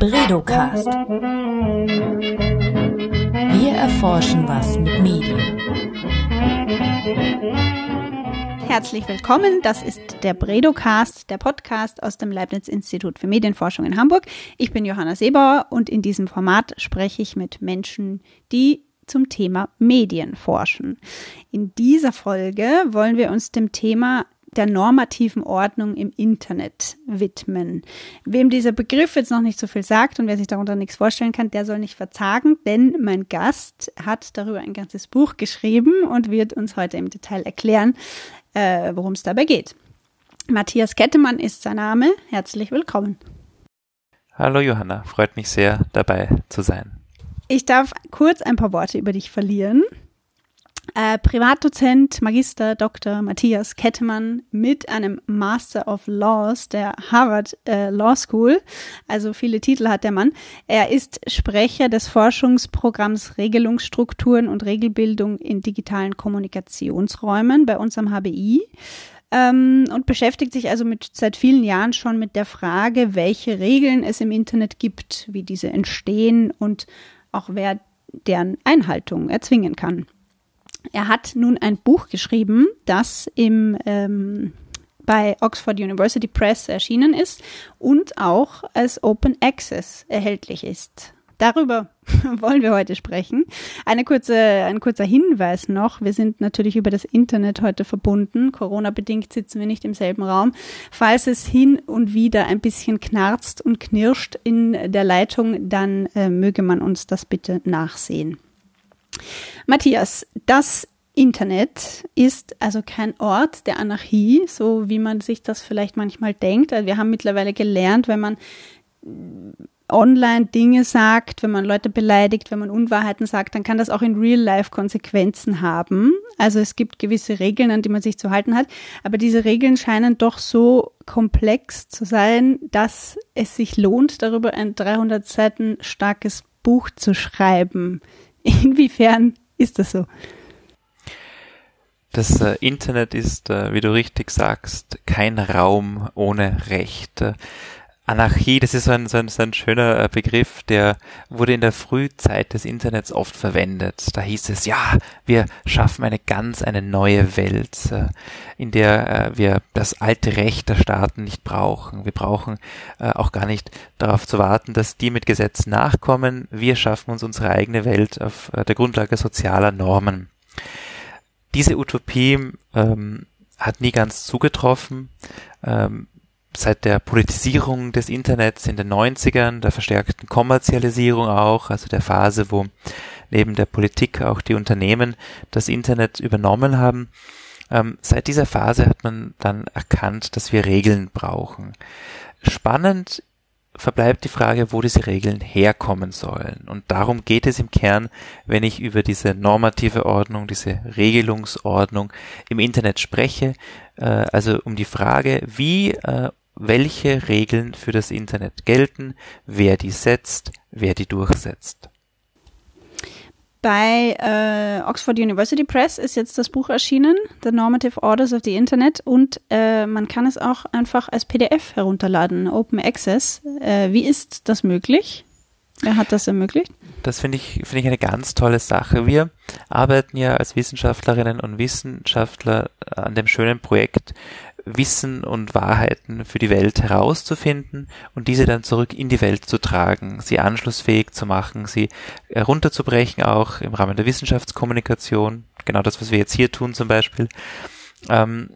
Bredocast. Wir erforschen was mit Medien. Herzlich willkommen, das ist der Bredocast, der Podcast aus dem Leibniz-Institut für Medienforschung in Hamburg. Ich bin Johanna Seebauer und in diesem Format spreche ich mit Menschen, die zum Thema Medien forschen. In dieser Folge wollen wir uns dem Thema der normativen Ordnung im Internet widmen. Wem dieser Begriff jetzt noch nicht so viel sagt und wer sich darunter nichts vorstellen kann, der soll nicht verzagen, denn mein Gast hat darüber ein ganzes Buch geschrieben und wird uns heute im Detail erklären, äh, worum es dabei geht. Matthias Kettemann ist sein Name. Herzlich willkommen. Hallo Johanna, freut mich sehr, dabei zu sein. Ich darf kurz ein paar Worte über dich verlieren. Äh, Privatdozent, Magister, Dr. Matthias Kettemann mit einem Master of Laws der Harvard äh, Law School. Also viele Titel hat der Mann. Er ist Sprecher des Forschungsprogramms Regelungsstrukturen und Regelbildung in digitalen Kommunikationsräumen bei uns am HBI ähm, und beschäftigt sich also mit, seit vielen Jahren schon mit der Frage, welche Regeln es im Internet gibt, wie diese entstehen und auch wer deren Einhaltung erzwingen kann. Er hat nun ein Buch geschrieben, das im, ähm, bei Oxford University Press erschienen ist und auch als Open Access erhältlich ist. Darüber wollen wir heute sprechen. Eine kurze, ein kurzer Hinweis noch. Wir sind natürlich über das Internet heute verbunden. Corona-bedingt sitzen wir nicht im selben Raum. Falls es hin und wieder ein bisschen knarzt und knirscht in der Leitung, dann äh, möge man uns das bitte nachsehen. Matthias, das Internet ist also kein Ort der Anarchie, so wie man sich das vielleicht manchmal denkt. Also wir haben mittlerweile gelernt, wenn man online Dinge sagt, wenn man Leute beleidigt, wenn man Unwahrheiten sagt, dann kann das auch in Real Life Konsequenzen haben. Also es gibt gewisse Regeln, an die man sich zu halten hat, aber diese Regeln scheinen doch so komplex zu sein, dass es sich lohnt, darüber ein 300 Seiten starkes Buch zu schreiben. Inwiefern ist das so? Das äh, Internet ist, äh, wie du richtig sagst, kein Raum ohne Recht. Anarchie, das ist so ein, so ein, so ein schöner äh, Begriff, der wurde in der Frühzeit des Internets oft verwendet. Da hieß es, ja, wir schaffen eine ganz, eine neue Welt, äh, in der äh, wir das alte Recht der Staaten nicht brauchen. Wir brauchen auch gar nicht darauf zu warten, dass die mit Gesetzen nachkommen. Wir schaffen uns unsere eigene Welt auf der Grundlage sozialer Normen. Diese Utopie ähm, hat nie ganz zugetroffen. Ähm, seit der Politisierung des Internets in den 90ern, der verstärkten Kommerzialisierung auch, also der Phase, wo neben der Politik auch die Unternehmen das Internet übernommen haben, ähm, seit dieser Phase hat man dann erkannt, dass wir Regeln brauchen. Spannend verbleibt die Frage, wo diese Regeln herkommen sollen. Und darum geht es im Kern, wenn ich über diese normative Ordnung, diese Regelungsordnung im Internet spreche. Äh, also um die Frage, wie äh, welche Regeln für das Internet gelten, wer die setzt, wer die durchsetzt. Bei äh, Oxford University Press ist jetzt das Buch erschienen, The Normative Orders of the Internet, und äh, man kann es auch einfach als PDF herunterladen, Open Access. Äh, wie ist das möglich? Wer hat das ermöglicht? Das finde ich, finde ich eine ganz tolle Sache. Wir arbeiten ja als Wissenschaftlerinnen und Wissenschaftler an dem schönen Projekt, Wissen und Wahrheiten für die Welt herauszufinden und diese dann zurück in die Welt zu tragen, sie anschlussfähig zu machen, sie herunterzubrechen, auch im Rahmen der Wissenschaftskommunikation, genau das, was wir jetzt hier tun zum Beispiel. Ähm,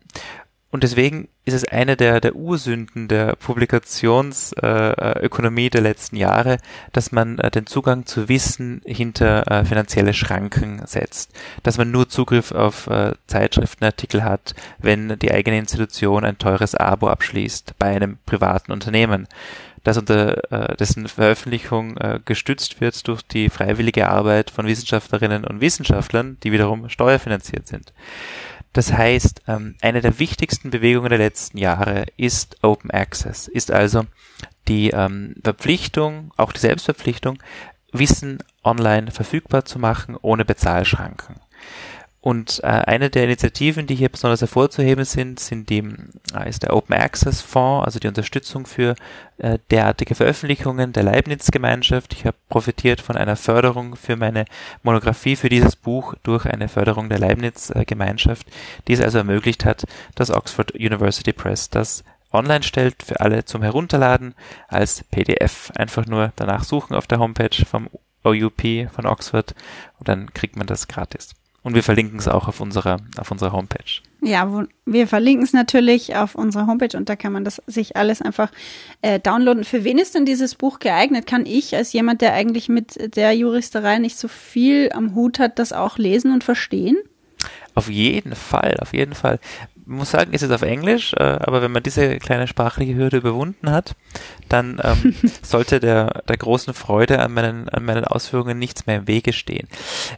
und deswegen ist es eine der, der Ursünden der Publikationsökonomie äh, der letzten Jahre, dass man äh, den Zugang zu Wissen hinter äh, finanzielle Schranken setzt. Dass man nur Zugriff auf äh, Zeitschriftenartikel hat, wenn die eigene Institution ein teures Abo abschließt bei einem privaten Unternehmen. Dass unter äh, dessen Veröffentlichung äh, gestützt wird durch die freiwillige Arbeit von Wissenschaftlerinnen und Wissenschaftlern, die wiederum steuerfinanziert sind. Das heißt, ähm, eine der wichtigsten Bewegungen der letzten Jahre ist Open Access, ist also die ähm, Verpflichtung, auch die Selbstverpflichtung, Wissen online verfügbar zu machen, ohne Bezahlschranken. Und äh, eine der Initiativen, die hier besonders hervorzuheben sind, sind die, äh, ist der Open Access Fonds, also die Unterstützung für äh, derartige Veröffentlichungen der Leibniz-Gemeinschaft. Ich habe profitiert von einer Förderung für meine Monographie für dieses Buch durch eine Förderung der Leibniz-Gemeinschaft, die es also ermöglicht hat, dass Oxford University Press das online stellt für alle zum Herunterladen als PDF. Einfach nur danach suchen auf der Homepage vom OUP von Oxford und dann kriegt man das gratis. Und wir verlinken es auch auf unserer, auf unserer Homepage. Ja, wo, wir verlinken es natürlich auf unserer Homepage und da kann man das sich alles einfach äh, downloaden. Für wen ist denn dieses Buch geeignet? Kann ich als jemand, der eigentlich mit der Juristerei nicht so viel am Hut hat, das auch lesen und verstehen? Auf jeden Fall, auf jeden Fall muss sagen, ist es auf Englisch, äh, aber wenn man diese kleine sprachliche Hürde überwunden hat, dann ähm, sollte der, der großen Freude an meinen, an meinen Ausführungen nichts mehr im Wege stehen.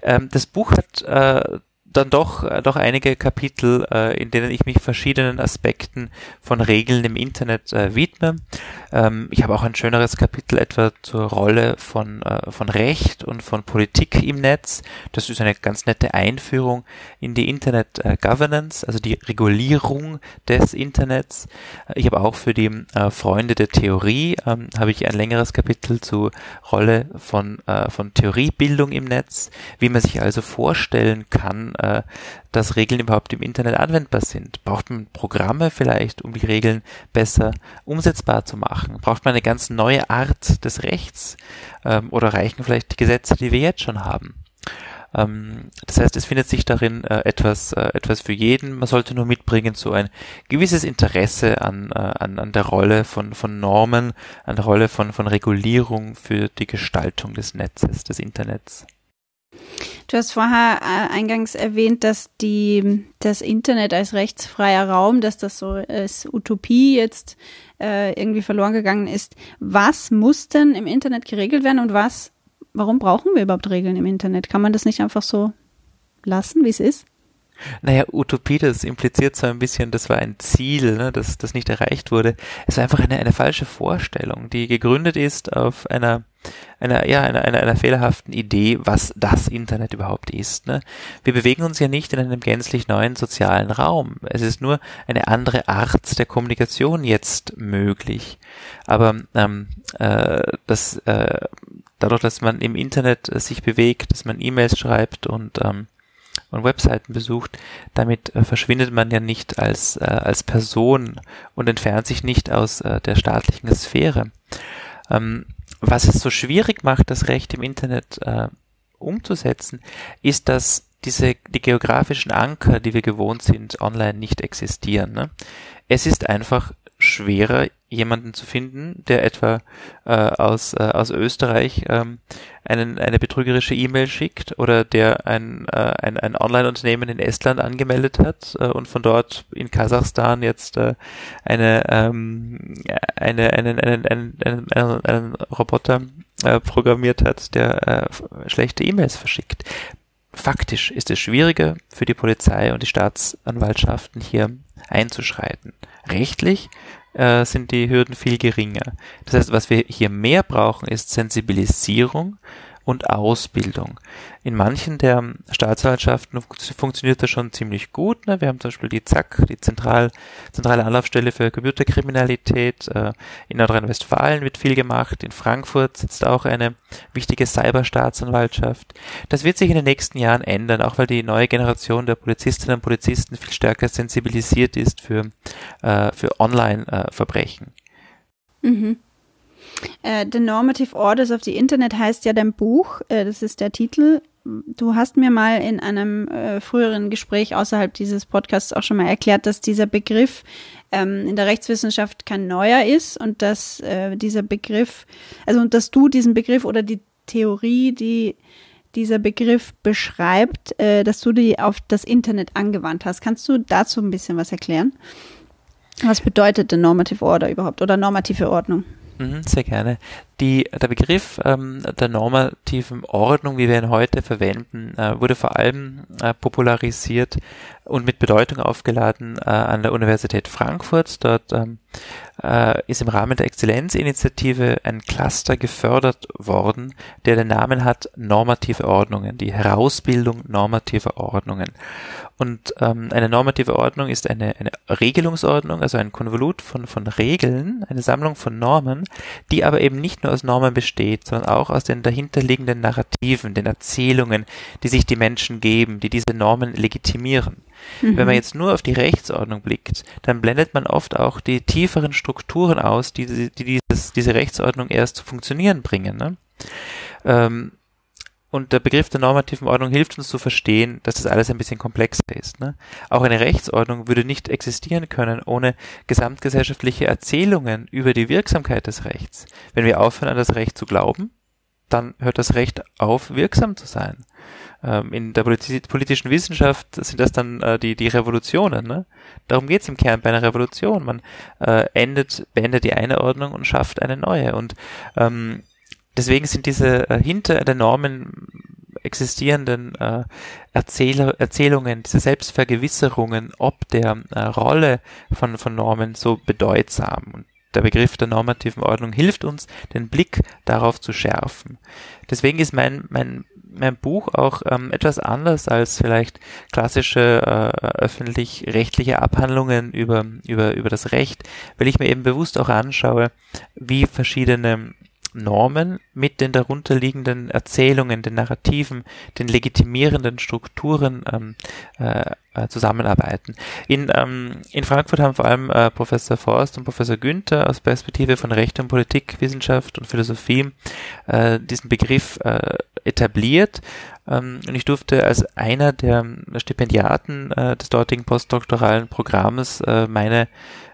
Ähm, das Buch hat äh, dann doch, äh, doch einige Kapitel, äh, in denen ich mich verschiedenen Aspekten von Regeln im Internet äh, widme. Ähm, ich habe auch ein schöneres Kapitel etwa zur Rolle von, äh, von Recht und von Politik im Netz. Das ist eine ganz nette Einführung in die Internet äh, Governance, also die Regulierung des Internets. Ich habe auch für die äh, Freunde der Theorie ähm, habe ich ein längeres Kapitel zur Rolle von, äh, von Theoriebildung im Netz, wie man sich also vorstellen kann, äh, dass Regeln überhaupt im Internet anwendbar sind. Braucht man Programme vielleicht, um die Regeln besser umsetzbar zu machen? Braucht man eine ganz neue Art des Rechts? Ähm, oder reichen vielleicht die Gesetze, die wir jetzt schon haben? Ähm, das heißt, es findet sich darin äh, etwas, äh, etwas für jeden. Man sollte nur mitbringen so ein gewisses Interesse an, äh, an, an der Rolle von, von Normen, an der Rolle von, von Regulierung für die Gestaltung des Netzes, des Internets. Du hast vorher äh, eingangs erwähnt, dass die, das Internet als rechtsfreier Raum, dass das so als Utopie jetzt äh, irgendwie verloren gegangen ist. Was muss denn im Internet geregelt werden und was, warum brauchen wir überhaupt Regeln im Internet? Kann man das nicht einfach so lassen, wie es ist? Naja, Utopie, das impliziert so ein bisschen, das war ein Ziel, ne, das, das nicht erreicht wurde. Es war einfach eine, eine falsche Vorstellung, die gegründet ist auf einer einer, ja, einer, einer, einer fehlerhaften Idee, was das Internet überhaupt ist. Ne? Wir bewegen uns ja nicht in einem gänzlich neuen sozialen Raum. Es ist nur eine andere Art der Kommunikation jetzt möglich. Aber ähm, äh, das, äh, dadurch, dass man im Internet äh, sich bewegt, dass man E-Mails schreibt und ähm, und Webseiten besucht, damit äh, verschwindet man ja nicht als, äh, als Person und entfernt sich nicht aus äh, der staatlichen Sphäre. Ähm, was es so schwierig macht, das Recht im Internet äh, umzusetzen, ist, dass diese, die geografischen Anker, die wir gewohnt sind, online nicht existieren. Ne? Es ist einfach schwerer, jemanden zu finden, der etwa äh, aus, äh, aus Österreich ähm, einen, eine betrügerische E-Mail schickt oder der ein, äh, ein, ein Online-Unternehmen in Estland angemeldet hat äh, und von dort in Kasachstan jetzt äh, eine, ähm, eine, einen, einen, einen, einen, einen, einen Roboter äh, programmiert hat, der äh, schlechte E-Mails verschickt. Faktisch ist es schwieriger für die Polizei und die Staatsanwaltschaften hier einzuschreiten. Rechtlich äh, sind die Hürden viel geringer. Das heißt, was wir hier mehr brauchen, ist Sensibilisierung und Ausbildung. In manchen der Staatsanwaltschaften funktioniert das schon ziemlich gut. Ne? Wir haben zum Beispiel die ZAK, die Zentral, zentrale Anlaufstelle für Computerkriminalität. Äh, in Nordrhein-Westfalen wird viel gemacht. In Frankfurt sitzt auch eine wichtige Cyberstaatsanwaltschaft. Das wird sich in den nächsten Jahren ändern, auch weil die neue Generation der Polizistinnen und Polizisten viel stärker sensibilisiert ist für, äh, für Online-Verbrechen. Mhm. Äh, the Normative Orders of the Internet heißt ja dein Buch, äh, das ist der Titel. Du hast mir mal in einem äh, früheren Gespräch außerhalb dieses Podcasts auch schon mal erklärt, dass dieser Begriff ähm, in der Rechtswissenschaft kein neuer ist und dass dieser Begriff, also und dass du diesen Begriff oder die Theorie, die dieser Begriff beschreibt, dass du die auf das Internet angewandt hast. Kannst du dazu ein bisschen was erklären? Was bedeutet der Normative Order überhaupt oder normative Ordnung? Mhm, sehr gerne. Die, der Begriff ähm, der normativen Ordnung, wie wir ihn heute verwenden, äh, wurde vor allem äh, popularisiert und mit Bedeutung aufgeladen äh, an der Universität Frankfurt. Dort ähm, äh, ist im Rahmen der Exzellenzinitiative ein Cluster gefördert worden, der den Namen hat Normative Ordnungen, die Herausbildung normativer Ordnungen. Und ähm, eine normative Ordnung ist eine, eine Regelungsordnung, also ein Konvolut von, von Regeln, eine Sammlung von Normen, die aber eben nicht nur aus Normen besteht, sondern auch aus den dahinterliegenden Narrativen, den Erzählungen, die sich die Menschen geben, die diese Normen legitimieren. Mhm. Wenn man jetzt nur auf die Rechtsordnung blickt, dann blendet man oft auch die tieferen Strukturen aus, die, die dieses, diese Rechtsordnung erst zu funktionieren bringen. Ne? Ähm, und der Begriff der normativen Ordnung hilft uns zu verstehen, dass das alles ein bisschen komplexer ist. Ne? Auch eine Rechtsordnung würde nicht existieren können ohne gesamtgesellschaftliche Erzählungen über die Wirksamkeit des Rechts. Wenn wir aufhören, an das Recht zu glauben, dann hört das Recht auf, wirksam zu sein. Ähm, in der politischen Wissenschaft sind das dann äh, die, die Revolutionen. Ne? Darum geht es im Kern bei einer Revolution. Man äh, endet, beendet die eine Ordnung und schafft eine neue. Und ähm, deswegen sind diese äh, hinter den Normen existierenden äh, Erzähl Erzählungen, diese Selbstvergewisserungen ob der äh, Rolle von, von Normen so bedeutsam. Und der Begriff der normativen Ordnung hilft uns, den Blick darauf zu schärfen. Deswegen ist mein, mein, mein Buch auch ähm, etwas anders als vielleicht klassische äh, öffentlich-rechtliche Abhandlungen über, über, über das Recht, weil ich mir eben bewusst auch anschaue, wie verschiedene Normen mit den darunterliegenden Erzählungen, den Narrativen, den legitimierenden Strukturen ähm, äh, äh, zusammenarbeiten. In, ähm, in Frankfurt haben vor allem äh, Professor Forst und Professor Günther aus Perspektive von Recht und Politikwissenschaft und Philosophie äh, diesen Begriff äh, etabliert. Ähm, und ich durfte als einer der Stipendiaten äh, des dortigen postdoktoralen Programms äh, meine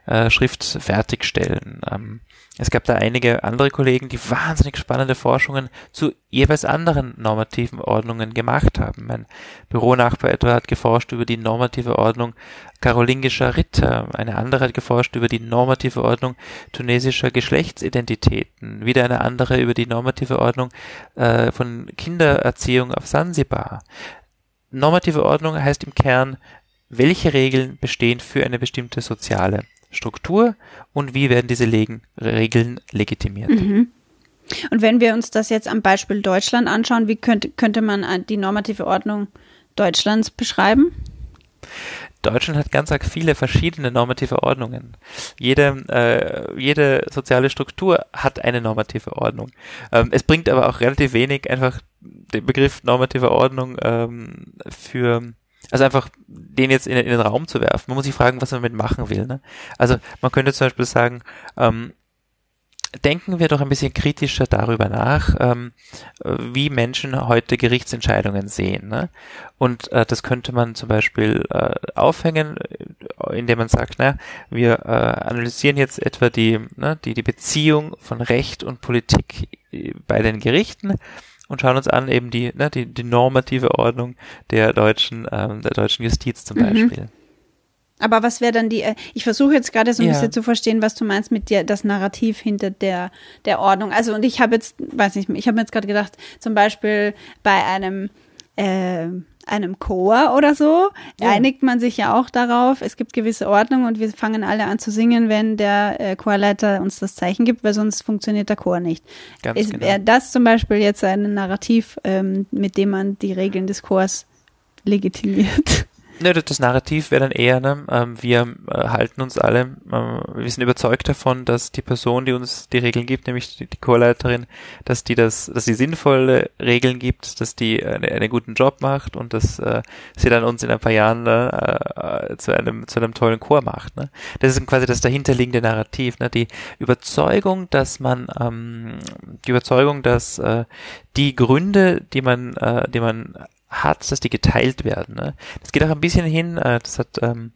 äh, Schrift fertigstellen. Ähm, es gab da einige andere Kollegen, die wahnsinnig spannende Forschungen zu jeweils anderen normativen Ordnungen gemacht haben. Mein Büronachbar etwa hat geforscht über die normative Ordnung karolingischer Ritter, eine andere hat geforscht über die normative Ordnung tunesischer Geschlechtsidentitäten, wieder eine andere über die normative Ordnung äh, von Kindererziehung auf Sansibar. Normative Ordnung heißt im Kern, welche Regeln bestehen für eine bestimmte soziale Struktur und wie werden diese Legen, Regeln legitimiert. Mhm. Und wenn wir uns das jetzt am Beispiel Deutschland anschauen, wie könnte, könnte man die normative Ordnung Deutschlands beschreiben? Deutschland hat ganz viele verschiedene normative Ordnungen. Jede, äh, jede soziale Struktur hat eine normative Ordnung. Ähm, es bringt aber auch relativ wenig, einfach den Begriff normative Ordnung ähm, für also einfach den jetzt in, in, den Raum zu werfen. Man muss sich fragen, was man damit machen will. Ne? Also man könnte zum Beispiel sagen, ähm, denken wir doch ein bisschen kritischer darüber nach, ähm, wie Menschen heute Gerichtsentscheidungen sehen. Ne? Und äh, das könnte man zum Beispiel äh, aufhängen, äh, indem man sagt, na, wir äh, analysieren jetzt etwa die, ne, die, die Beziehung von Recht und Politik äh, bei den Gerichten und schauen uns an eben die, ne, die, die normative Ordnung der deutschen, ähm, der deutschen Justiz zum mhm. Beispiel. Aber was wäre dann die, äh, ich versuche jetzt gerade so ein ja. bisschen zu verstehen, was du meinst mit dir, das Narrativ hinter der, der Ordnung. Also, und ich habe jetzt, weiß nicht, ich habe mir jetzt gerade gedacht, zum Beispiel bei einem, äh, einem Chor oder so, ja. einigt man sich ja auch darauf, es gibt gewisse Ordnung und wir fangen alle an zu singen, wenn der äh, Chorleiter uns das Zeichen gibt, weil sonst funktioniert der Chor nicht. Ganz Ist genau. das zum Beispiel jetzt ein Narrativ, ähm, mit dem man die Regeln des Chors legitimiert? Ne, das Narrativ wäre dann eher, ne, ähm, wir äh, halten uns alle, äh, wir sind überzeugt davon, dass die Person, die uns die Regeln gibt, nämlich die, Chorleiterin, dass die das, dass sie sinnvolle Regeln gibt, dass die eine, einen guten Job macht und dass äh, sie dann uns in ein paar Jahren äh, zu einem zu einem tollen Chor macht. Ne? Das ist quasi das dahinterliegende Narrativ, ne? die Überzeugung, dass man ähm, die Überzeugung, dass äh, die Gründe, die man, äh, die man hat, dass die geteilt werden. Ne? Das geht auch ein bisschen hin, äh, das hat ähm,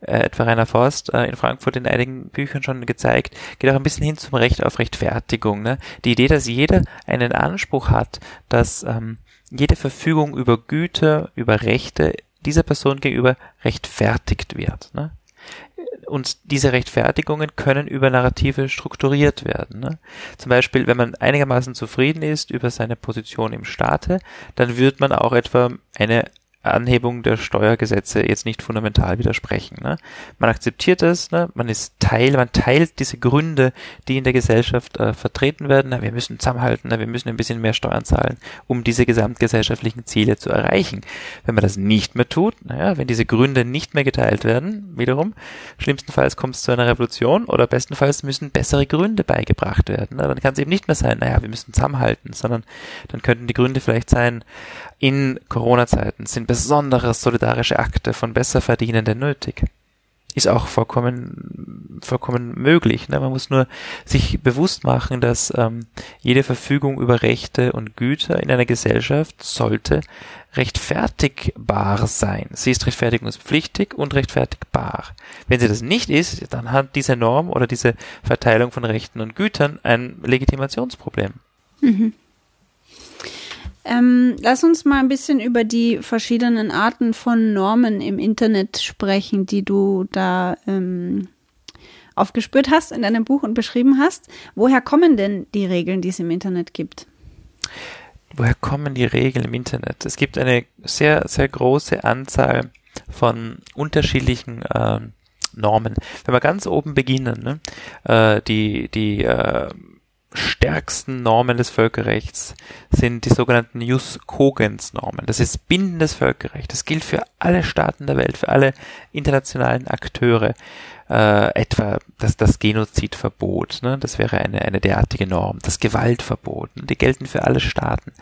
äh, etwa Rainer Forst äh, in Frankfurt in einigen Büchern schon gezeigt, geht auch ein bisschen hin zum Recht auf Rechtfertigung. Ne? Die Idee, dass jeder einen Anspruch hat, dass ähm, jede Verfügung über Güter, über Rechte dieser Person gegenüber rechtfertigt wird. Ne? Und diese Rechtfertigungen können über Narrative strukturiert werden. Ne? Zum Beispiel, wenn man einigermaßen zufrieden ist über seine Position im Staate, dann wird man auch etwa eine Anhebung der Steuergesetze jetzt nicht fundamental widersprechen. Ne? Man akzeptiert es, ne? man ist Teil, man teilt diese Gründe, die in der Gesellschaft äh, vertreten werden. Na, wir müssen zusammenhalten, na, wir müssen ein bisschen mehr Steuern zahlen, um diese gesamtgesellschaftlichen Ziele zu erreichen. Wenn man das nicht mehr tut, naja, wenn diese Gründe nicht mehr geteilt werden, wiederum, schlimmstenfalls kommt es zu einer Revolution oder bestenfalls müssen bessere Gründe beigebracht werden. Ne? Dann kann es eben nicht mehr sein, naja, wir müssen zusammenhalten, sondern dann könnten die Gründe vielleicht sein, in Corona-Zeiten sind besondere solidarische Akte von Besserverdienenden nötig. Ist auch vollkommen, vollkommen möglich. Ne? Man muss nur sich bewusst machen, dass ähm, jede Verfügung über Rechte und Güter in einer Gesellschaft sollte rechtfertigbar sein. Sie ist rechtfertigungspflichtig und rechtfertigbar. Wenn sie das nicht ist, dann hat diese Norm oder diese Verteilung von Rechten und Gütern ein Legitimationsproblem. Mhm. Ähm, lass uns mal ein bisschen über die verschiedenen Arten von Normen im Internet sprechen, die du da ähm, aufgespürt hast in deinem Buch und beschrieben hast. Woher kommen denn die Regeln, die es im Internet gibt? Woher kommen die Regeln im Internet? Es gibt eine sehr, sehr große Anzahl von unterschiedlichen äh, Normen. Wenn wir ganz oben beginnen, ne? äh, die, die äh, stärksten Normen des Völkerrechts sind die sogenannten Jus Cogens Normen. Das ist bindendes Völkerrecht. Das gilt für alle Staaten der Welt, für alle internationalen Akteure äh, etwa das, das Genozidverbot, ne? das wäre eine, eine derartige Norm, das Gewaltverbot, ne? die gelten für alle Staaten.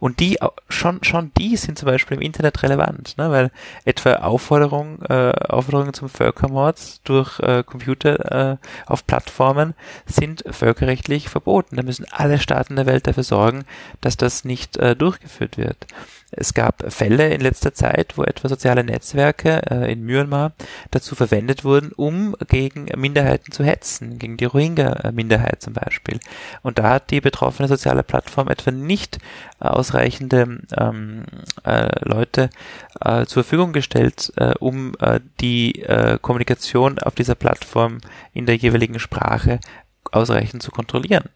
Und die, schon, schon die sind zum Beispiel im Internet relevant, ne? weil etwa Aufforderungen, äh, Aufforderungen zum Völkermord durch äh, Computer äh, auf Plattformen sind völkerrechtlich verboten. Da müssen alle Staaten der Welt dafür sorgen, dass das nicht äh, durchgeführt wird. Es gab Fälle in letzter Zeit, wo etwa soziale Netzwerke äh, in Myanmar dazu verwendet wurden, um gegen Minderheiten zu hetzen, gegen die Rohingya-Minderheit zum Beispiel. Und da hat die betroffene soziale Plattform etwa nicht ausreichende ähm, äh, Leute äh, zur Verfügung gestellt, äh, um äh, die äh, Kommunikation auf dieser Plattform in der jeweiligen Sprache ausreichend zu kontrollieren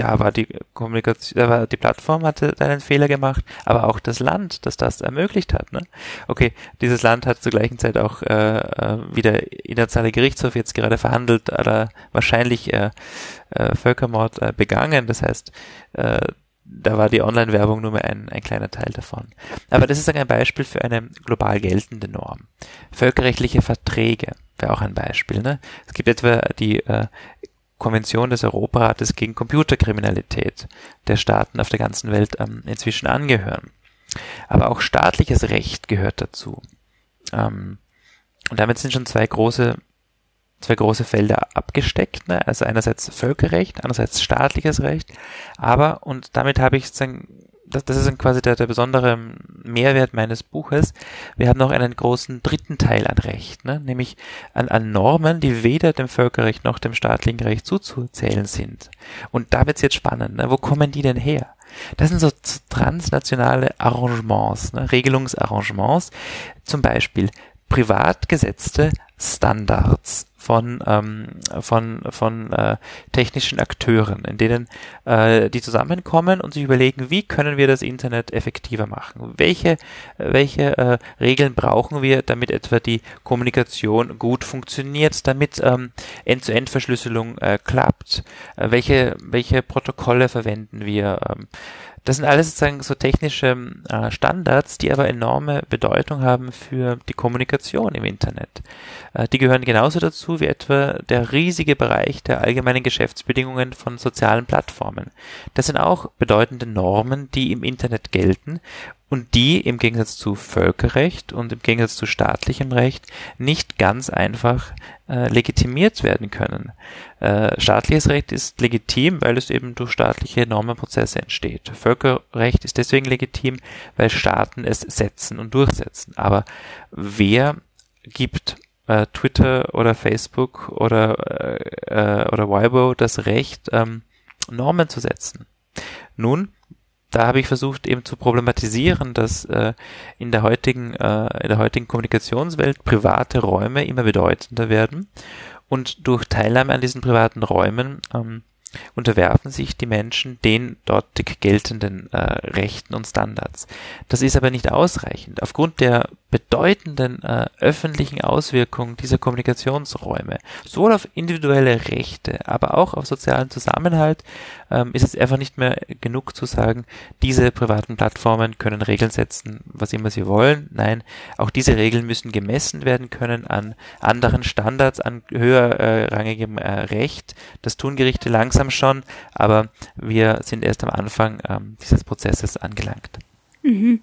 da war die Kommunikation, da war die Plattform hatte einen Fehler gemacht, aber auch das Land, das das ermöglicht hat. Ne? Okay, dieses Land hat zur gleichen Zeit auch äh, äh wieder internationale Gerichtshof jetzt gerade verhandelt, aber wahrscheinlich äh, äh, Völkermord äh, begangen. Das heißt, äh, da war die Online-Werbung nur mehr ein, ein kleiner Teil davon. Aber das ist ein Beispiel für eine global geltende Norm. Völkerrechtliche Verträge wäre auch ein Beispiel. Ne? Es gibt etwa die äh, Konvention des Europarates gegen Computerkriminalität der Staaten auf der ganzen Welt ähm, inzwischen angehören. Aber auch staatliches Recht gehört dazu. Ähm, und damit sind schon zwei große, zwei große Felder abgesteckt. Ne? Also einerseits Völkerrecht, andererseits staatliches Recht. Aber, und damit habe ich sozusagen das, das ist quasi der, der besondere Mehrwert meines Buches. Wir haben noch einen großen dritten Teil an Recht, ne? nämlich an, an Normen, die weder dem Völkerrecht noch dem staatlichen Recht zuzuzählen sind. Und da wird's jetzt spannend. Ne? Wo kommen die denn her? Das sind so transnationale Arrangements, ne? Regelungsarrangements, zum Beispiel privat gesetzte Standards von, ähm, von, von äh, technischen Akteuren, in denen äh, die zusammenkommen und sich überlegen, wie können wir das Internet effektiver machen? Welche, welche äh, Regeln brauchen wir, damit etwa die Kommunikation gut funktioniert, damit ähm, End-zu-End-Verschlüsselung äh, klappt? Äh, welche, welche Protokolle verwenden wir? Ähm, das sind alles sozusagen so technische äh, Standards, die aber enorme Bedeutung haben für die Kommunikation im Internet. Äh, die gehören genauso dazu wie etwa der riesige Bereich der allgemeinen Geschäftsbedingungen von sozialen Plattformen. Das sind auch bedeutende Normen, die im Internet gelten und die im Gegensatz zu Völkerrecht und im Gegensatz zu staatlichem Recht nicht ganz einfach äh, legitimiert werden können. Äh, staatliches Recht ist legitim, weil es eben durch staatliche Normenprozesse entsteht. Völkerrecht ist deswegen legitim, weil Staaten es setzen und durchsetzen. Aber wer gibt äh, Twitter oder Facebook oder, äh, oder Weibo das Recht, ähm, Normen zu setzen? Nun, da habe ich versucht eben zu problematisieren, dass äh, in der heutigen äh, in der heutigen Kommunikationswelt private Räume immer bedeutender werden und durch Teilnahme an diesen privaten Räumen ähm, unterwerfen sich die Menschen den dortig geltenden äh, Rechten und Standards. Das ist aber nicht ausreichend. Aufgrund der bedeutenden äh, öffentlichen Auswirkungen dieser Kommunikationsräume, sowohl auf individuelle Rechte, aber auch auf sozialen Zusammenhalt, ähm, ist es einfach nicht mehr genug zu sagen, diese privaten Plattformen können Regeln setzen, was immer sie wollen. Nein, auch diese Regeln müssen gemessen werden können an anderen Standards, an höherrangigem äh, Recht. Das tun Gerichte langsam schon, aber wir sind erst am Anfang ähm, dieses Prozesses angelangt. Mhm.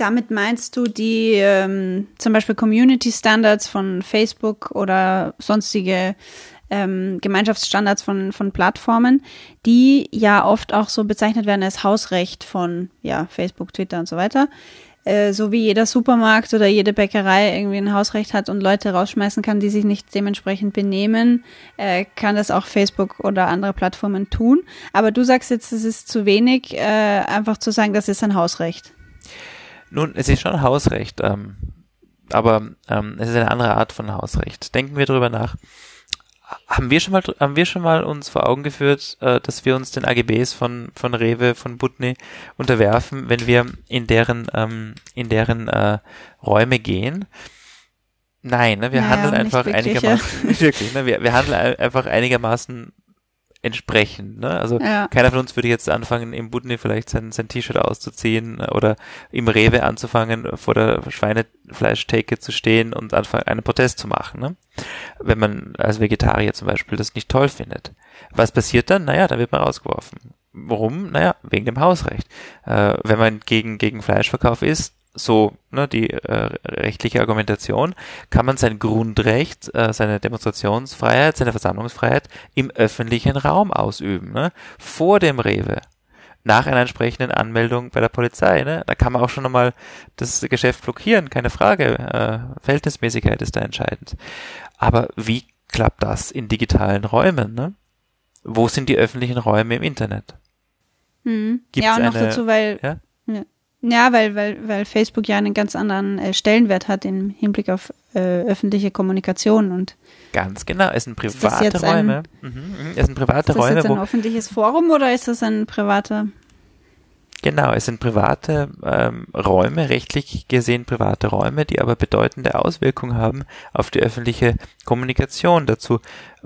Damit meinst du die ähm, zum Beispiel Community Standards von Facebook oder sonstige ähm, Gemeinschaftsstandards von, von Plattformen, die ja oft auch so bezeichnet werden als Hausrecht von ja, Facebook, Twitter und so weiter. Äh, so wie jeder Supermarkt oder jede Bäckerei irgendwie ein Hausrecht hat und Leute rausschmeißen kann, die sich nicht dementsprechend benehmen, äh, kann das auch Facebook oder andere Plattformen tun. Aber du sagst jetzt, es ist zu wenig, äh, einfach zu sagen, das ist ein Hausrecht. Nun, es ist schon Hausrecht, ähm, aber ähm, es ist eine andere Art von Hausrecht. Denken wir darüber nach. Haben wir schon mal, haben wir schon mal uns vor Augen geführt, äh, dass wir uns den AGBs von, von Rewe, von Butni unterwerfen, wenn wir in deren, ähm, in deren äh, Räume gehen? Nein, ne, wir naja, handeln einfach wirklich, einigermaßen, ja. wirklich, ne, wir, wir handeln einfach einigermaßen entsprechend. Ne? Also ja. keiner von uns würde jetzt anfangen, im Budni vielleicht sein, sein T-Shirt auszuziehen oder im Rewe anzufangen, vor der Schweinefleischtheke zu stehen und anfangen, einen Protest zu machen. Ne? Wenn man als Vegetarier zum Beispiel das nicht toll findet. Was passiert dann? Naja, dann wird man rausgeworfen. Warum? Naja, wegen dem Hausrecht. Äh, wenn man gegen, gegen Fleischverkauf ist, so ne, die äh, rechtliche Argumentation, kann man sein Grundrecht, äh, seine Demonstrationsfreiheit, seine Versammlungsfreiheit im öffentlichen Raum ausüben, ne, vor dem Rewe, nach einer entsprechenden Anmeldung bei der Polizei. Ne, da kann man auch schon einmal das Geschäft blockieren, keine Frage. Äh, Verhältnismäßigkeit ist da entscheidend. Aber wie klappt das in digitalen Räumen? Ne? Wo sind die öffentlichen Räume im Internet? Hm. ja, und noch eine, dazu, weil ja? Ja. Ja, weil, weil, weil Facebook ja einen ganz anderen äh, Stellenwert hat im Hinblick auf äh, öffentliche Kommunikation und Ganz genau, es sind private Räume. Ein, mhm, mhm, es sind private ist das Jetzt ein öffentliches Forum oder ist das ein privater? Genau, es sind private ähm, Räume, rechtlich gesehen private Räume, die aber bedeutende Auswirkungen haben auf die öffentliche Kommunikation. Dazu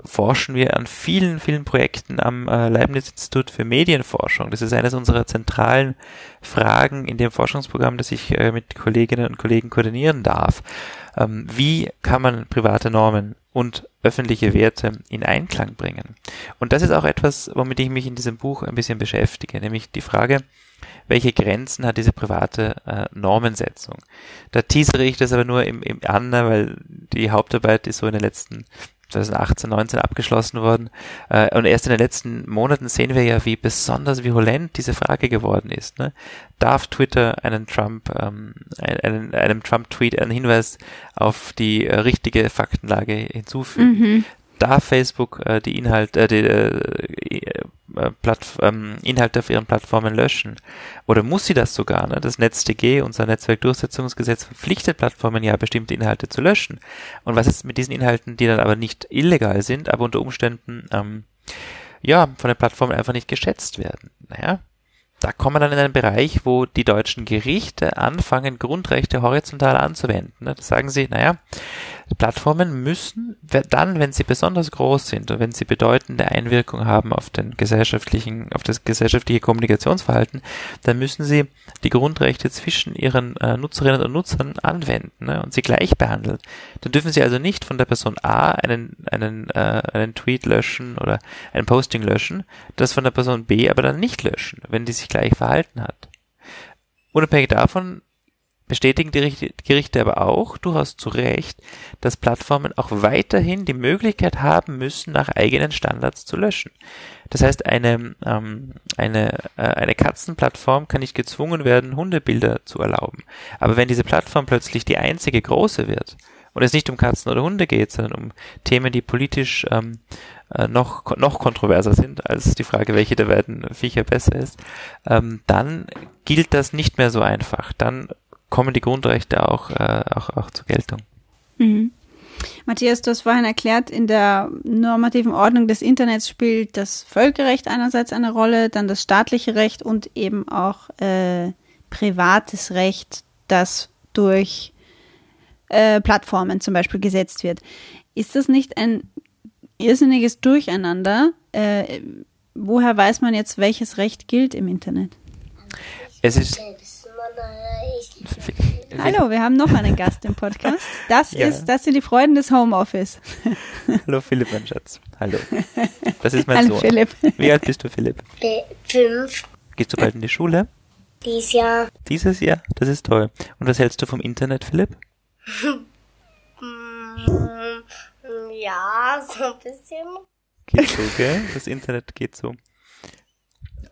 forschen wir an vielen, vielen Projekten am äh, Leibniz-Institut für Medienforschung. Das ist eines unserer zentralen Fragen in dem Forschungsprogramm, das ich äh, mit Kolleginnen und Kollegen koordinieren darf. Ähm, wie kann man private Normen und öffentliche Werte in Einklang bringen? Und das ist auch etwas, womit ich mich in diesem Buch ein bisschen beschäftige, nämlich die Frage, welche Grenzen hat diese private äh, Normensetzung. Da teasere ich das aber nur im, im an, weil die Hauptarbeit ist so in den letzten 2018, 19 abgeschlossen worden. Äh, und erst in den letzten Monaten sehen wir ja, wie besonders virulent diese Frage geworden ist. Ne? Darf Twitter einen Trump, ähm, einen, einem Trump-Tweet einen Hinweis auf die äh, richtige Faktenlage hinzufügen? Mhm darf Facebook äh, die Inhalte, äh, die äh, äh, Platt, ähm, Inhalte auf ihren Plattformen löschen? Oder muss sie das sogar? Ne? Das NetzDG, unser Netzwerkdurchsetzungsgesetz, verpflichtet Plattformen ja, bestimmte Inhalte zu löschen. Und was ist mit diesen Inhalten, die dann aber nicht illegal sind, aber unter Umständen ähm, ja von den Plattformen einfach nicht geschätzt werden? Naja, da kommen wir dann in einen Bereich, wo die deutschen Gerichte anfangen, Grundrechte horizontal anzuwenden. Ne? Da sagen sie, naja, Plattformen müssen dann, wenn sie besonders groß sind und wenn sie bedeutende Einwirkung haben auf den gesellschaftlichen, auf das gesellschaftliche Kommunikationsverhalten, dann müssen sie die Grundrechte zwischen ihren äh, Nutzerinnen und Nutzern anwenden ne, und sie gleich behandeln. Dann dürfen sie also nicht von der Person A einen, einen, äh, einen Tweet löschen oder ein Posting löschen, das von der Person B aber dann nicht löschen, wenn die sich gleich verhalten hat. Unabhängig davon bestätigen die Gerichte aber auch, du hast zu Recht, dass Plattformen auch weiterhin die Möglichkeit haben müssen, nach eigenen Standards zu löschen. Das heißt, eine, ähm, eine, äh, eine Katzenplattform kann nicht gezwungen werden, Hundebilder zu erlauben. Aber wenn diese Plattform plötzlich die einzige große wird und es nicht um Katzen oder Hunde geht, sondern um Themen, die politisch ähm, äh, noch, noch kontroverser sind als die Frage, welche der beiden Viecher besser ist, ähm, dann gilt das nicht mehr so einfach. Dann kommen die Grundrechte auch, äh, auch, auch zur Geltung. Mhm. Matthias, du hast vorhin erklärt, in der normativen Ordnung des Internets spielt das Völkerrecht einerseits eine Rolle, dann das staatliche Recht und eben auch äh, privates Recht, das durch äh, Plattformen zum Beispiel gesetzt wird. Ist das nicht ein irrsinniges Durcheinander? Äh, woher weiß man jetzt, welches Recht gilt im Internet? Es ist. Hallo, wir haben noch einen Gast im Podcast. Das Ja. ist, das sind die Freuden des Homeoffice. Hallo Philipp, mein Schatz. Hallo. Das ist mein Hallo Sohn. Philipp. Wie alt bist du, Philipp? B- Fünf Gehst du bald in die Schule? dies Jahr. Dieses Jahr? Das ist toll. Und was hältst du vom Internet, Philipp? Mm, Ja, so ein bisschen. Geht so, gell? Das Internet geht so.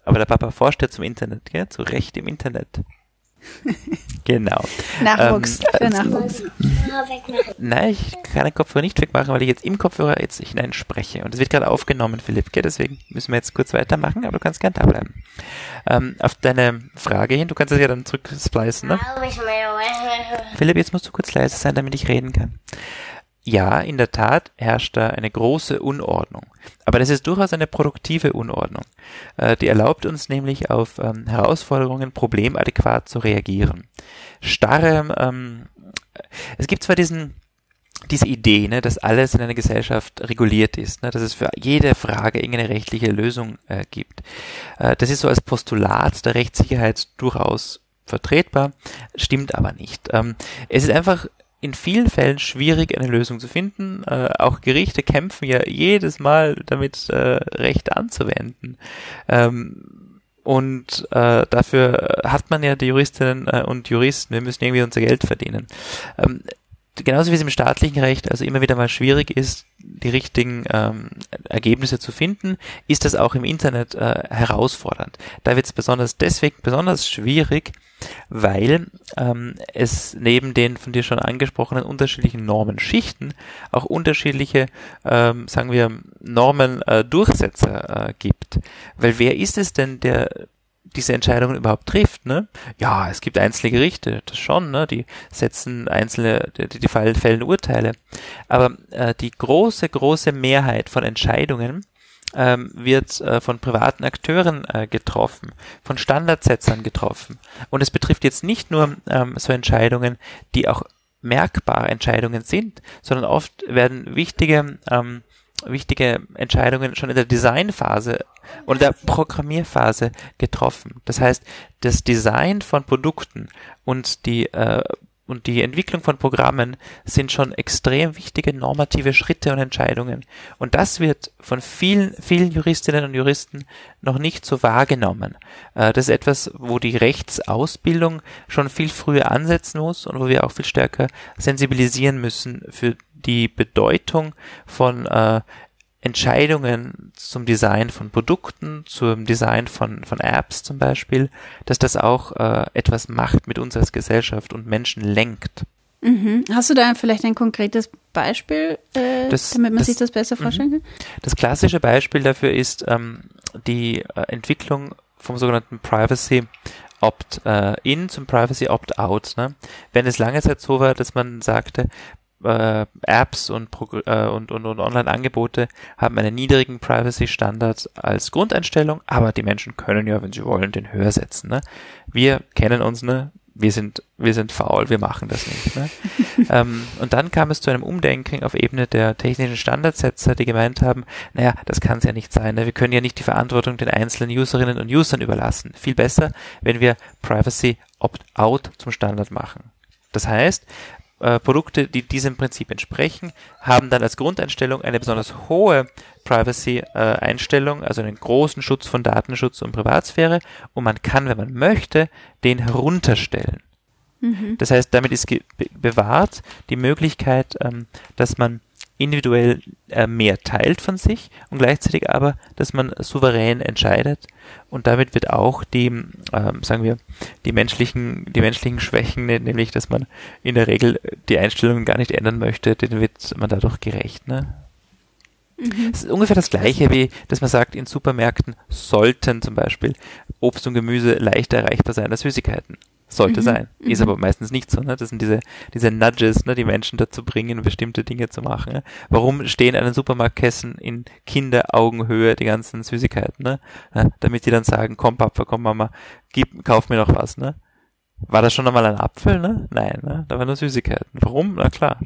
Aber der Papa forscht ja zum Internet, gell? Zu Recht im Internet. Genau. Nachwuchs. Ähm, für Nachwuchs. Ja, wegmachen. Nein, ich kann den Kopfhörer nicht wegmachen, weil ich jetzt im Kopfhörer jetzt hinein spreche. Und es wird gerade aufgenommen, Philipp, gell? Deswegen müssen wir jetzt kurz weitermachen, aber du kannst gern da bleiben. Ähm, auf deine Frage hin, du kannst es ja dann zurücksplicen, ne? Aber ich meine, Philipp, jetzt musst du kurz leise sein, damit ich reden kann. Ja, in der Tat herrscht da eine große Unordnung. Aber das ist durchaus eine produktive Unordnung. Äh, die erlaubt uns nämlich auf ähm, Herausforderungen problemadäquat zu reagieren. Starre, ähm, es gibt zwar diesen, diese Idee, ne, dass alles in einer Gesellschaft reguliert ist, ne, dass es für jede Frage irgendeine rechtliche Lösung äh, gibt. Äh, das ist so als Postulat der Rechtssicherheit durchaus vertretbar, stimmt aber nicht. Ähm, es ist einfach in vielen Fällen schwierig, eine Lösung zu finden. Äh, auch Gerichte kämpfen ja jedes Mal damit, äh, Recht anzuwenden. Ähm, und äh, dafür hat man ja die Juristinnen äh, und Juristen, wir müssen irgendwie unser Geld verdienen. Ähm, genauso wie es im staatlichen Recht also immer wieder mal schwierig ist, die richtigen ähm, Ergebnisse zu finden, ist das auch im Internet äh, herausfordernd. Da wird es besonders deswegen besonders schwierig, weil ähm, es neben den von dir schon angesprochenen unterschiedlichen Normenschichten auch unterschiedliche, ähm, sagen wir, Normendurchsetzer äh, gibt. Weil wer ist es denn, der diese Entscheidungen überhaupt trifft, ne? Ja, es gibt einzelne Gerichte, das schon, ne? Die setzen einzelne, die, die fällen, Urteile. Aber äh, die große, große Mehrheit von Entscheidungen ähm, wird äh, von privaten Akteuren äh, getroffen, von Standardsetzern getroffen. Und es betrifft jetzt nicht nur ähm, so Entscheidungen, die auch merkbare Entscheidungen sind, sondern oft werden wichtige ähm, wichtige Entscheidungen schon in der Designphase und der Programmierphase getroffen. Das heißt, das Design von Produkten und die äh, und die Entwicklung von Programmen sind schon extrem wichtige normative Schritte und Entscheidungen. Und das wird von vielen, vielen Juristinnen und Juristen noch nicht so wahrgenommen. Äh, das ist etwas, wo die Rechtsausbildung schon viel früher ansetzen muss und wo wir auch viel stärker sensibilisieren müssen für die Bedeutung von äh, Entscheidungen zum Design von Produkten, zum Design von, von Apps zum Beispiel, dass das auch äh, etwas macht mit uns als Gesellschaft und Menschen lenkt. Mhm. Hast du da vielleicht ein konkretes Beispiel, äh, Das- damit man das- sich das besser vorstellen kann? Das klassische Beispiel dafür ist ähm, die äh, Entwicklung vom sogenannten Privacy Opt-in zum Privacy Opt-out. Ne? Wenn es lange Zeit so war, dass man sagte, äh, Apps und, äh, und, und, und Online-Angebote haben einen niedrigen Privacy-Standard als Grundeinstellung, aber die Menschen können ja, wenn sie wollen, den höher setzen. Ne? Wir kennen uns, ne? wir sind, wir sind faul, wir machen das nicht. Ne? ähm, und dann kam es zu einem Umdenken auf Ebene der technischen Standardsetzer, die gemeint haben, naja, das kann es ja nicht sein. Ne? Wir können ja nicht die Verantwortung den einzelnen Userinnen und Usern überlassen. Viel besser, wenn wir Privacy Opt-out zum Standard machen. Das heißt, äh, Produkte, die diesem Prinzip entsprechen, haben dann als Grundeinstellung eine besonders hohe Privacy-Einstellung, also einen großen Schutz von Datenschutz und Privatsphäre und man kann, wenn man möchte, den herunterstellen. Das heißt, damit ist bewahrt die Möglichkeit, ähm, dass man individuell äh, mehr teilt von sich und gleichzeitig aber, dass man souverän entscheidet und damit wird auch die, ähm, sagen wir, die menschlichen, die menschlichen Schwächen, ne- nämlich, dass man in der Regel die Einstellungen gar nicht ändern möchte, denen wird man dadurch gerecht, ne? Es ist ungefähr das gleiche, wie dass man sagt, in Supermärkten sollten zum Beispiel Obst und Gemüse leichter erreichbar sein als Süßigkeiten. Sollte sein. Ist aber meistens nicht so. Ne? Das sind diese, diese Nudges, ne, die Menschen dazu bringen, bestimmte Dinge zu machen. Ne? Warum stehen an den Supermarktkästen in Kinderaugenhöhe die ganzen Süßigkeiten? Ne? Ja, damit die dann sagen, komm Papa, komm Mama, gib, kauf mir noch was. Ne? War das schon einmal ein Apfel? Ne? Nein, ne? da waren nur Süßigkeiten. Warum? Na klar,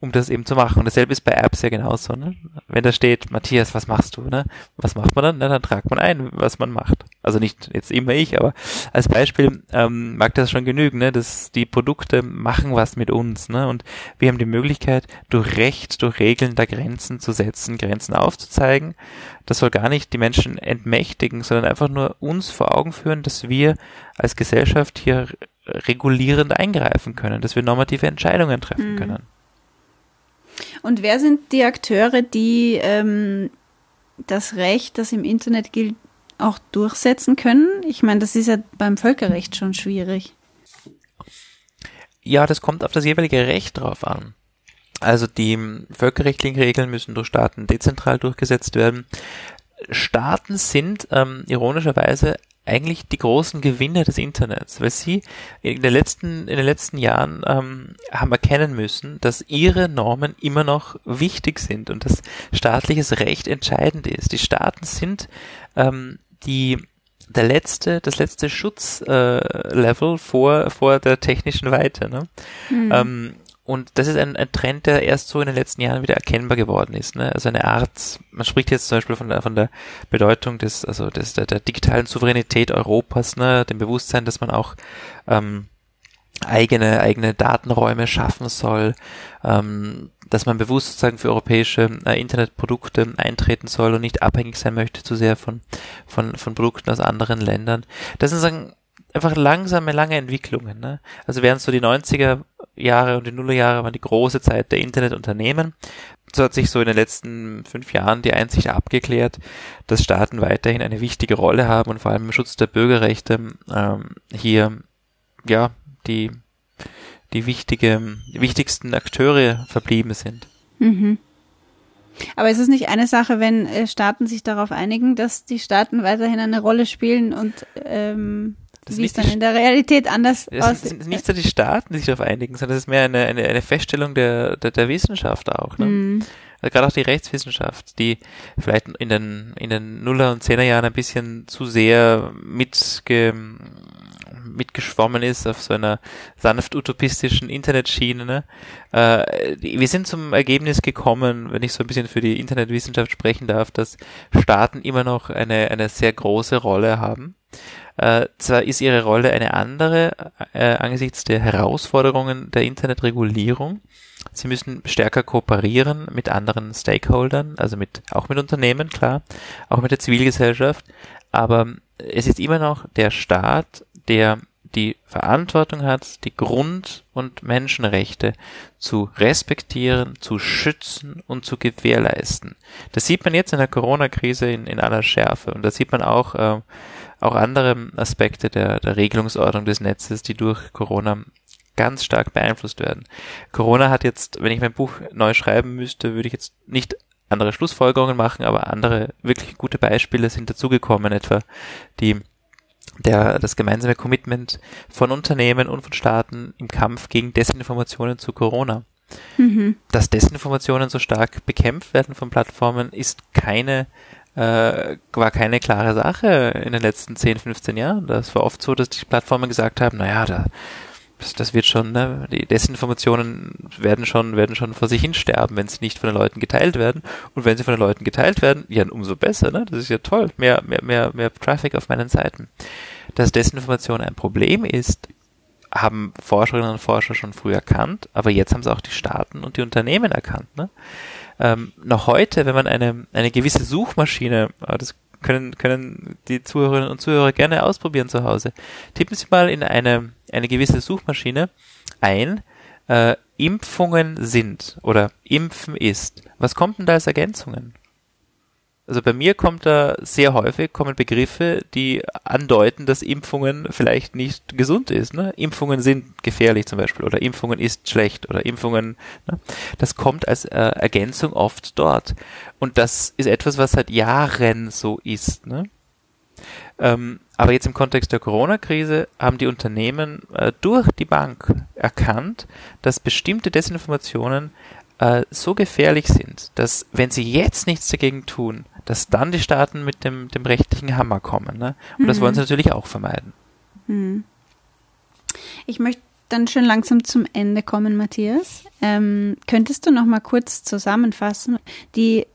um das eben zu machen. Und dasselbe ist bei Apps ja genauso. Ne? Wenn da steht, Matthias, was machst du? Ne? Was macht man dann? Na, dann tragt man ein, was man macht. Also nicht jetzt immer ich, aber als Beispiel ähm, mag das schon genügen, ne? dass die Produkte machen was mit uns. Ne? Und wir haben die Möglichkeit, durch Recht, durch Regeln da Grenzen zu setzen, Grenzen aufzuzeigen. Das soll gar nicht die Menschen entmächtigen, sondern einfach nur uns vor Augen führen, dass wir als Gesellschaft hier regulierend eingreifen können, dass wir normative Entscheidungen treffen mhm. können. Und wer sind die Akteure, die ähm, das Recht, das im Internet gilt, auch durchsetzen können? Ich meine, das ist ja beim Völkerrecht schon schwierig. Ja, das kommt auf das jeweilige Recht drauf an. Also die völkerrechtlichen Regeln müssen durch Staaten dezentral durchgesetzt werden. Staaten sind ähm, ironischerweise eigentlich die großen Gewinner des Internets, weil sie in den letzten, in den letzten Jahren ähm, haben erkennen müssen, dass ihre Normen immer noch wichtig sind und dass staatliches Recht entscheidend ist. Die Staaten sind ähm, die der letzte, das letzte Schutzlevel äh, vor, vor der technischen Weite. Ne? Mhm. Ähm, und das ist ein, ein Trend, der erst so in den letzten Jahren wieder erkennbar geworden ist. Ne? Also eine Art, man spricht jetzt zum Beispiel von der, von der Bedeutung des, also des, der, der digitalen Souveränität Europas, ne? dem Bewusstsein, dass man auch ähm, eigene, eigene Datenräume schaffen soll, ähm, dass man bewusst sozusagen für europäische äh, Internetprodukte eintreten soll und nicht abhängig sein möchte zu sehr von, von, von Produkten aus anderen Ländern. Das sind sagen, einfach langsame, lange Entwicklungen. Ne? Also während so die 90er Jahre und die Nullerjahre waren die große Zeit der Internetunternehmen. So hat sich so in den letzten fünf Jahren die Einsicht abgeklärt, dass Staaten weiterhin eine wichtige Rolle haben und vor allem im Schutz der Bürgerrechte ähm, hier ja die die wichtige, die wichtigsten Akteure verblieben sind. Mhm. Aber ist es nicht eine Sache, wenn äh, Staaten sich darauf einigen, dass die Staaten weiterhin eine Rolle spielen und ähm, das wie es dann in der Realität anders aussieht. Es sind nicht so die Staaten, die sich darauf einigen, sondern es ist mehr eine, eine, eine Feststellung der, der, der Wissenschaft auch. Ne? Mm. Also gerade auch die Rechtswissenschaft, die vielleicht in den, in den Nuller- und Zehnerjahren ein bisschen zu sehr mitge, mitgeschwommen ist auf so einer sanft utopistischen Internetschiene. Ne? Äh, wir sind zum Ergebnis gekommen, wenn ich so ein bisschen für die Internetwissenschaft sprechen darf, dass Staaten immer noch eine, eine sehr große Rolle haben. Äh, zwar ist ihre Rolle eine andere äh, angesichts der Herausforderungen der Internetregulierung. Sie müssen stärker kooperieren mit anderen Stakeholdern, also mit, auch mit Unternehmen, klar, auch mit der Zivilgesellschaft. Aber es ist immer noch der Staat, der die Verantwortung hat, die Grund- und Menschenrechte zu respektieren, zu schützen und zu gewährleisten. Das sieht man jetzt in der Corona-Krise in, in aller Schärfe und da sieht man auch, äh, auch andere Aspekte der, der Regelungsordnung des Netzes, die durch Corona ganz stark beeinflusst werden. Corona hat jetzt, wenn ich mein Buch neu schreiben müsste, würde ich jetzt nicht andere Schlussfolgerungen machen, aber andere wirklich gute Beispiele sind dazugekommen, etwa die der, das gemeinsame Commitment von Unternehmen und von Staaten im Kampf gegen Desinformationen zu Corona. Mhm. Dass Desinformationen so stark bekämpft werden von Plattformen, ist keine äh, war keine klare Sache in den letzten 10, 15 Jahren. Das war oft so, dass die Plattformen gesagt haben, naja, da, das, das wird schon, ne, die Desinformationen werden schon, werden schon vor sich hin sterben, wenn sie nicht von den Leuten geteilt werden. Und wenn sie von den Leuten geteilt werden, ja, umso besser, ne? Das ist ja toll. Mehr, mehr, mehr, mehr Traffic auf meinen Seiten. Dass Desinformation ein Problem ist, haben Forscherinnen und Forscher schon früh erkannt, aber jetzt haben es auch die Staaten und die Unternehmen erkannt. Ne? ähm, noch heute, wenn man eine, eine gewisse Suchmaschine, das können, können die Zuhörerinnen und Zuhörer gerne ausprobieren zu Hause. Tippen Sie mal in eine, eine gewisse Suchmaschine ein, äh, Impfungen sind oder Impfen ist. Was kommt denn da als Ergänzungen? Also bei mir kommt da sehr häufig kommen Begriffe, die andeuten, dass Impfungen vielleicht nicht gesund ist. Ne? Impfungen sind gefährlich zum Beispiel oder Impfungen ist schlecht oder Impfungen. Ne? Das kommt als äh, Ergänzung oft dort. Und das ist etwas, was seit Jahren so ist. Ne? Ähm, aber jetzt im Kontext der Corona-Krise haben die Unternehmen äh, durch die Bank erkannt, dass bestimmte Desinformationen äh, so gefährlich sind, dass wenn sie jetzt nichts dagegen tun, dass dann die Staaten mit dem, dem rechtlichen Hammer kommen. Ne? Und mhm. das wollen sie natürlich auch vermeiden. Mhm. Ich möchte dann schon langsam zum Ende kommen, Matthias. Ähm, könntest du noch mal kurz zusammenfassen die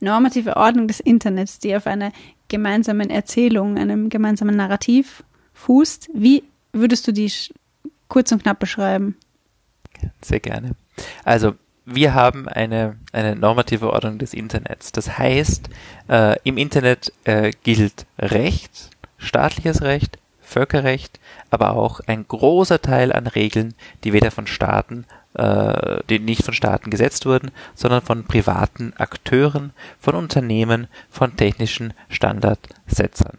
normative Ordnung des Internets, die auf einer gemeinsamen Erzählung, einem gemeinsamen Narrativ fußt? Wie würdest du die kurz und knapp beschreiben? Sehr gerne. Also wir haben eine, eine normative Ordnung des Internets. Das heißt, äh, im Internet äh, gilt Recht, staatliches Recht, Völkerrecht, aber auch ein großer Teil an Regeln, die weder von Staaten, äh, die nicht von Staaten gesetzt wurden, sondern von privaten Akteuren, von Unternehmen, von technischen Standardsetzern.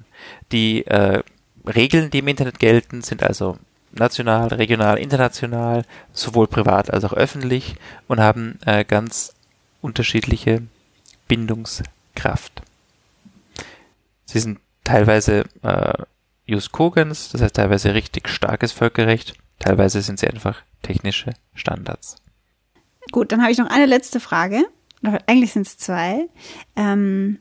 Die äh, Regeln, die im Internet gelten, sind also national, regional, international, sowohl privat als auch öffentlich und haben äh, ganz unterschiedliche Bindungskraft. Sie sind teilweise äh, Jus Cogens, das heißt teilweise richtig starkes Völkerrecht, teilweise sind sie einfach technische Standards. Gut, dann habe ich noch eine letzte Frage. Eigentlich sind es zwei. Ähm,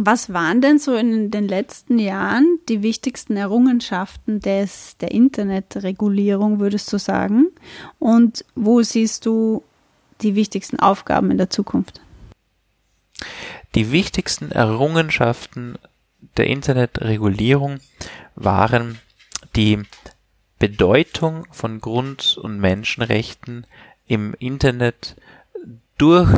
was waren denn so in den letzten Jahren die wichtigsten Errungenschaften des, der Internetregulierung, würdest du sagen? Und wo siehst du die wichtigsten Aufgaben in der Zukunft? Die wichtigsten Errungenschaften der Internetregulierung waren die Bedeutung von Grund- und Menschenrechten im Internet durch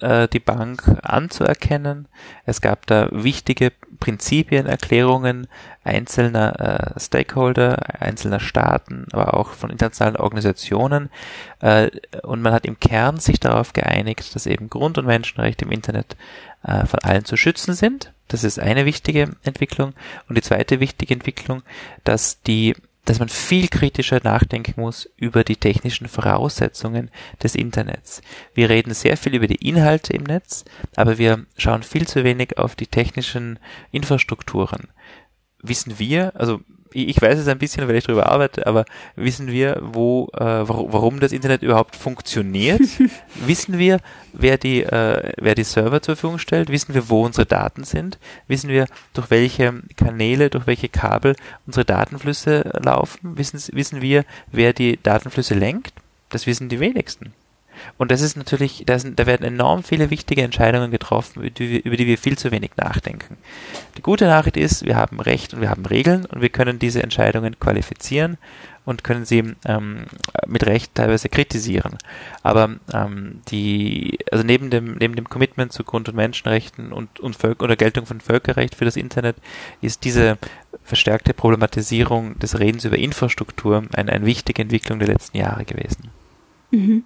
äh, die Bank anzuerkennen. Es gab da wichtige Prinzipienerklärungen einzelner äh, Stakeholder, einzelner Staaten, aber auch von internationalen Organisationen. Äh, und man hat im Kern sich darauf geeinigt, dass eben Grund- und Menschenrechte im Internet äh, von allen zu schützen sind. Das ist eine wichtige Entwicklung. Und die zweite wichtige Entwicklung, dass die dass man viel kritischer nachdenken muss über die technischen Voraussetzungen des Internets. Wir reden sehr viel über die Inhalte im Netz, aber wir schauen viel zu wenig auf die technischen Infrastrukturen. Wissen wir, also ich weiß es ein bisschen, weil ich darüber arbeite, aber wissen wir, wo, äh, warum das Internet überhaupt funktioniert? wissen wir, wer die, äh, wer die Server zur Verfügung stellt? Wissen wir, wo unsere Daten sind? Wissen wir, durch welche Kanäle, durch welche Kabel unsere Datenflüsse laufen? Wissen, wissen wir, wer die Datenflüsse lenkt? Das wissen die wenigsten. Und das ist natürlich, da, sind, da werden enorm viele wichtige Entscheidungen getroffen, über die, wir, über die wir viel zu wenig nachdenken. Die gute Nachricht ist, wir haben Recht und wir haben Regeln und wir können diese Entscheidungen qualifizieren und können sie ähm, mit Recht teilweise kritisieren. Aber ähm, die, also neben dem, neben dem Commitment zu Grund- und Menschenrechten und, und Völker oder Geltung von Völkerrecht für das Internet ist diese verstärkte Problematisierung des Redens über Infrastruktur eine, eine wichtige Entwicklung der letzten Jahre gewesen. Mhm.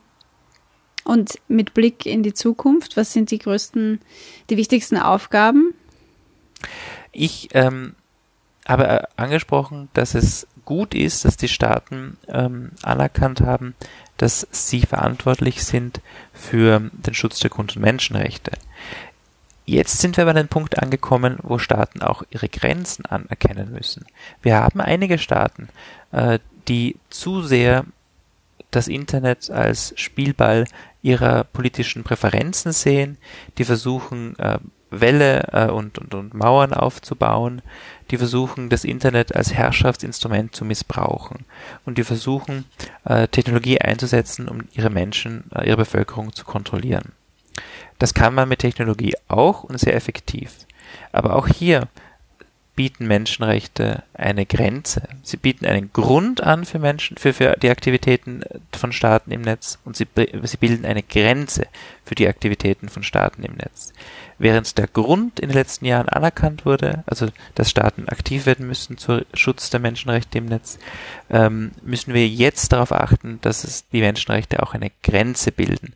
Und mit Blick in die Zukunft, was sind die größten, die wichtigsten Aufgaben? Ich ähm, habe äh, angesprochen, dass es gut ist, dass die Staaten ähm, anerkannt haben, dass sie verantwortlich sind für den Schutz der Grund- und Menschenrechte. Jetzt sind wir an den Punkt angekommen, wo Staaten auch ihre Grenzen anerkennen müssen. Wir haben einige Staaten, äh, die zu sehr das Internet als Spielball ihrer politischen Präferenzen sehen, die versuchen, äh, Wälle äh, und, und, und Mauern aufzubauen, die versuchen, das Internet als Herrschaftsinstrument zu missbrauchen und die versuchen, äh, Technologie einzusetzen, um ihre Menschen, äh, ihre Bevölkerung zu kontrollieren. Das kann man mit Technologie auch und sehr effektiv. Aber auch hier bieten Menschenrechte eine Grenze. Sie bieten einen Grund an für Menschen, für, für die Aktivitäten von Staaten im Netz und sie, sie bilden eine Grenze für die Aktivitäten von Staaten im Netz. Während der Grund in den letzten Jahren anerkannt wurde, also dass Staaten aktiv werden müssen zum Schutz der Menschenrechte im Netz, ähm, müssen wir jetzt darauf achten, dass es die Menschenrechte auch eine Grenze bilden.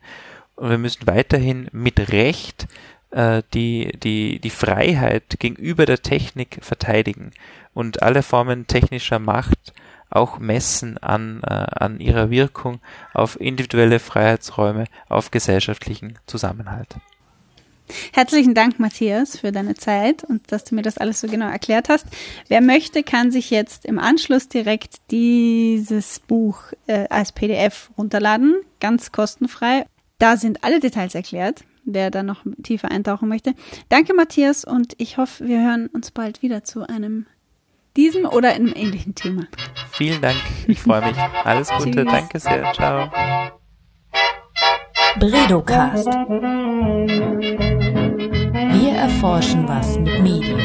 Und wir müssen weiterhin mit Recht äh, die, die, die Freiheit gegenüber der Technik verteidigen und alle Formen technischer Macht auch messen an, äh, an ihrer Wirkung auf individuelle Freiheitsräume, auf gesellschaftlichen Zusammenhalt. Herzlichen Dank, Matthias, für deine Zeit und dass du mir das alles so genau erklärt hast. Wer möchte, kann sich jetzt im Anschluss direkt dieses Buch äh, als PDF runterladen, ganz kostenfrei. Da sind alle Details erklärt, wer da noch tiefer eintauchen möchte. Danke, Matthias, und ich hoffe, wir hören uns bald wieder zu einem diesem oder einem ähnlichen Thema. Vielen Dank, ich freue mich. Alles Gute, Tschüss. danke sehr, ciao. Bredocast. Wir erforschen was mit Medien.